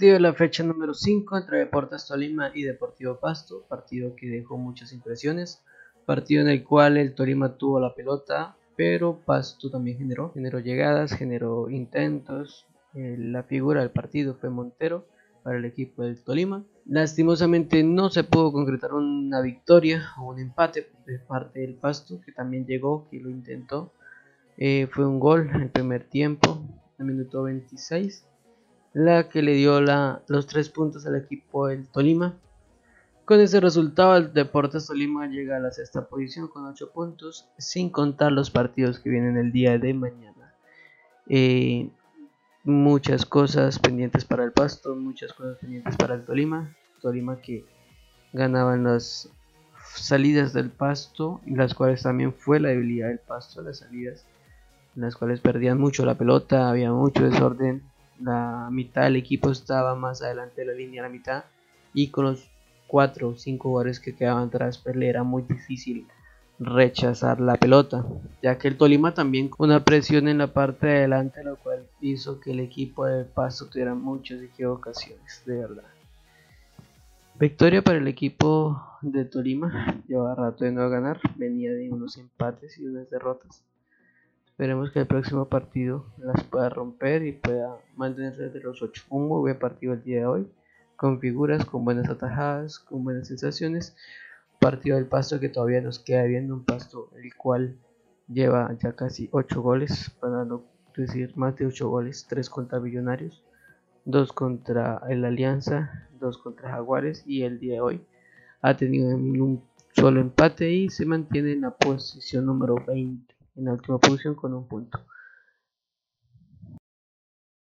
partido de la fecha número 5 entre Deportes Tolima y Deportivo Pasto, partido que dejó muchas impresiones, partido en el cual el Tolima tuvo la pelota, pero Pasto también generó, generó llegadas, generó intentos, eh, la figura del partido fue Montero para el equipo del Tolima. Lastimosamente no se pudo concretar una victoria o un empate de parte del Pasto, que también llegó, que lo intentó. Eh, fue un gol en el primer tiempo, en el minuto 26 la que le dio los tres puntos al equipo del Tolima. Con ese resultado, el Deportes Tolima llega a la sexta posición con 8 puntos, sin contar los partidos que vienen el día de mañana. Eh, muchas cosas pendientes para el Pasto, muchas cosas pendientes para el Tolima. Tolima que ganaba en las salidas del Pasto, las cuales también fue la debilidad del Pasto, las salidas, en las cuales perdían mucho la pelota, había mucho desorden, la mitad del equipo estaba más adelante de la línea, la mitad, y con los 4 o 5 jugadores que quedaban atrás, pues le era muy difícil rechazar la pelota, ya que el Tolima también con una presión en la parte de adelante, lo cual hizo que el equipo de Paso tuviera muchas equivocaciones, de verdad. Victoria para el equipo de Tolima, lleva rato de no ganar, venía de unos empates y unas derrotas. Esperemos que el próximo partido las pueda romper y pueda mantenerse de los 8. Un muy buen partido el día de hoy, con figuras, con buenas atajadas, con buenas sensaciones. Partido del Pasto que todavía nos queda viendo, un Pasto el cual lleva ya casi 8 goles, para no decir más de 8 goles, 3 contra Millonarios, 2 contra el Alianza, 2 contra Jaguares y el día de hoy ha tenido un solo empate y se mantiene en la posición número 20 en la última posición con un punto.